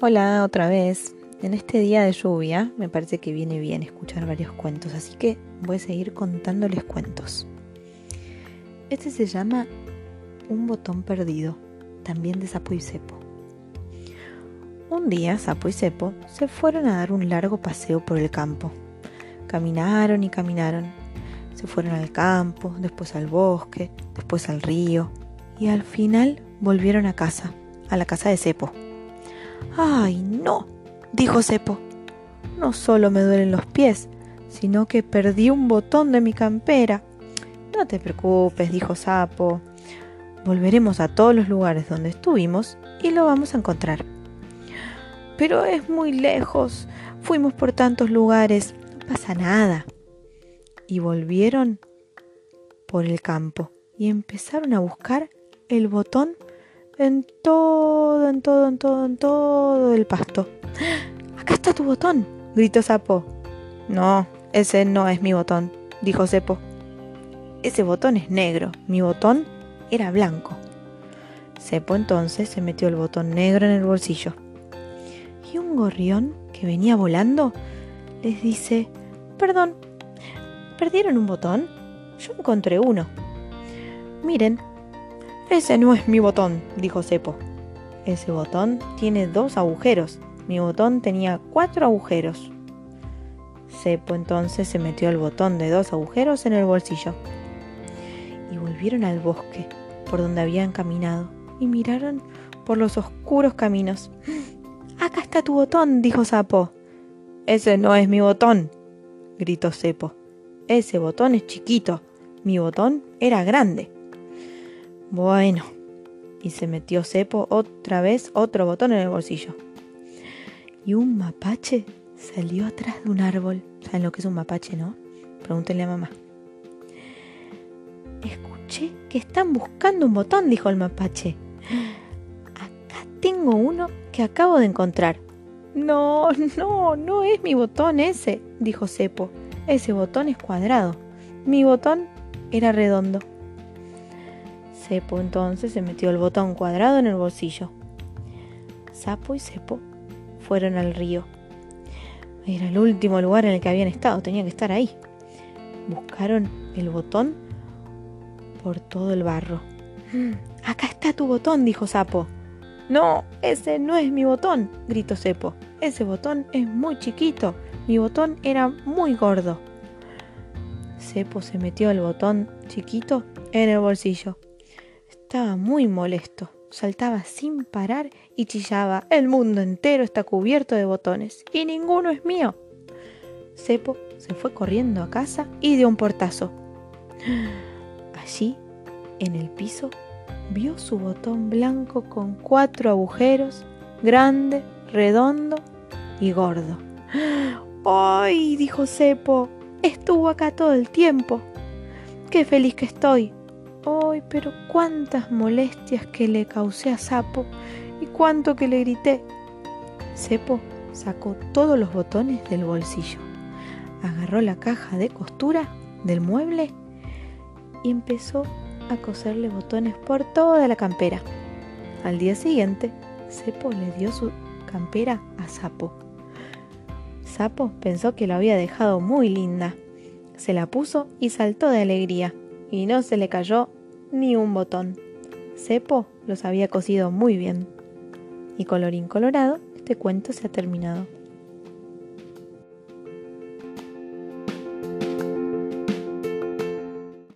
Hola, otra vez. En este día de lluvia me parece que viene bien escuchar varios cuentos, así que voy a seguir contándoles cuentos. Este se llama Un botón perdido, también de Sapo y Cepo. Un día Sapo y Cepo se fueron a dar un largo paseo por el campo. Caminaron y caminaron. Se fueron al campo, después al bosque, después al río y al final volvieron a casa, a la casa de Cepo. ¡Ay, no! dijo Cepo. No solo me duelen los pies, sino que perdí un botón de mi campera. No te preocupes, dijo Sapo. Volveremos a todos los lugares donde estuvimos y lo vamos a encontrar. Pero es muy lejos. Fuimos por tantos lugares. No pasa nada. Y volvieron por el campo y empezaron a buscar el botón en todo, en todo, en todo, en todo el pasto. Acá está tu botón, gritó Sapo. No, ese no es mi botón, dijo Cepo. Ese botón es negro, mi botón era blanco. Cepo entonces se metió el botón negro en el bolsillo. Y un gorrión que venía volando les dice, perdón, ¿perdieron un botón? Yo encontré uno. Miren, ese no es mi botón, dijo Cepo. Ese botón tiene dos agujeros. Mi botón tenía cuatro agujeros. Cepo entonces se metió el botón de dos agujeros en el bolsillo. Y volvieron al bosque, por donde habían caminado, y miraron por los oscuros caminos. Acá está tu botón, dijo Sapo. Ese no es mi botón, gritó Cepo. Ese botón es chiquito. Mi botón era grande. Bueno, y se metió Cepo otra vez otro botón en el bolsillo. Y un mapache salió atrás de un árbol. ¿Saben lo que es un mapache, no? Pregúntenle a mamá. Escuché que están buscando un botón, dijo el mapache. Acá tengo uno que acabo de encontrar. No, no, no es mi botón ese, dijo Cepo. Ese botón es cuadrado. Mi botón era redondo. Cepo entonces se metió el botón cuadrado en el bolsillo. Sapo y Cepo fueron al río. Era el último lugar en el que habían estado, tenía que estar ahí. Buscaron el botón por todo el barro. Mm, acá está tu botón, dijo Sapo. No, ese no es mi botón, gritó Cepo. Ese botón es muy chiquito. Mi botón era muy gordo. Cepo se metió el botón chiquito en el bolsillo. Estaba muy molesto, saltaba sin parar y chillaba. El mundo entero está cubierto de botones y ninguno es mío. Cepo se fue corriendo a casa y dio un portazo. Allí, en el piso, vio su botón blanco con cuatro agujeros, grande, redondo y gordo. ¡Ay! dijo Cepo. Estuvo acá todo el tiempo. ¡Qué feliz que estoy! ¡Ay, pero cuántas molestias que le causé a Sapo y cuánto que le grité! Cepo sacó todos los botones del bolsillo, agarró la caja de costura del mueble y empezó a coserle botones por toda la campera. Al día siguiente, Cepo le dio su campera a Sapo. Sapo pensó que la había dejado muy linda. Se la puso y saltó de alegría y no se le cayó ni un botón. Cepo los había cosido muy bien. Y colorín colorado, este cuento se ha terminado.